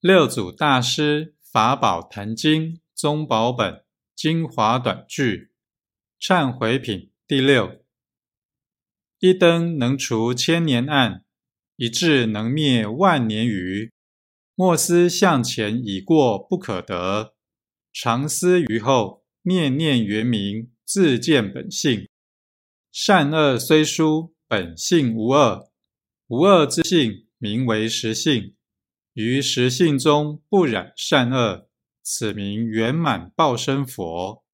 六祖大师法宝坛经宗宝本精华短句忏悔品第六：一灯能除千年暗，一智能灭万年愚。莫思向前已过不可得，常思于后，念念圆明，自见本性。善恶虽殊，本性无二。无二之性，名为实性。于实性中不染善恶，此名圆满报身佛。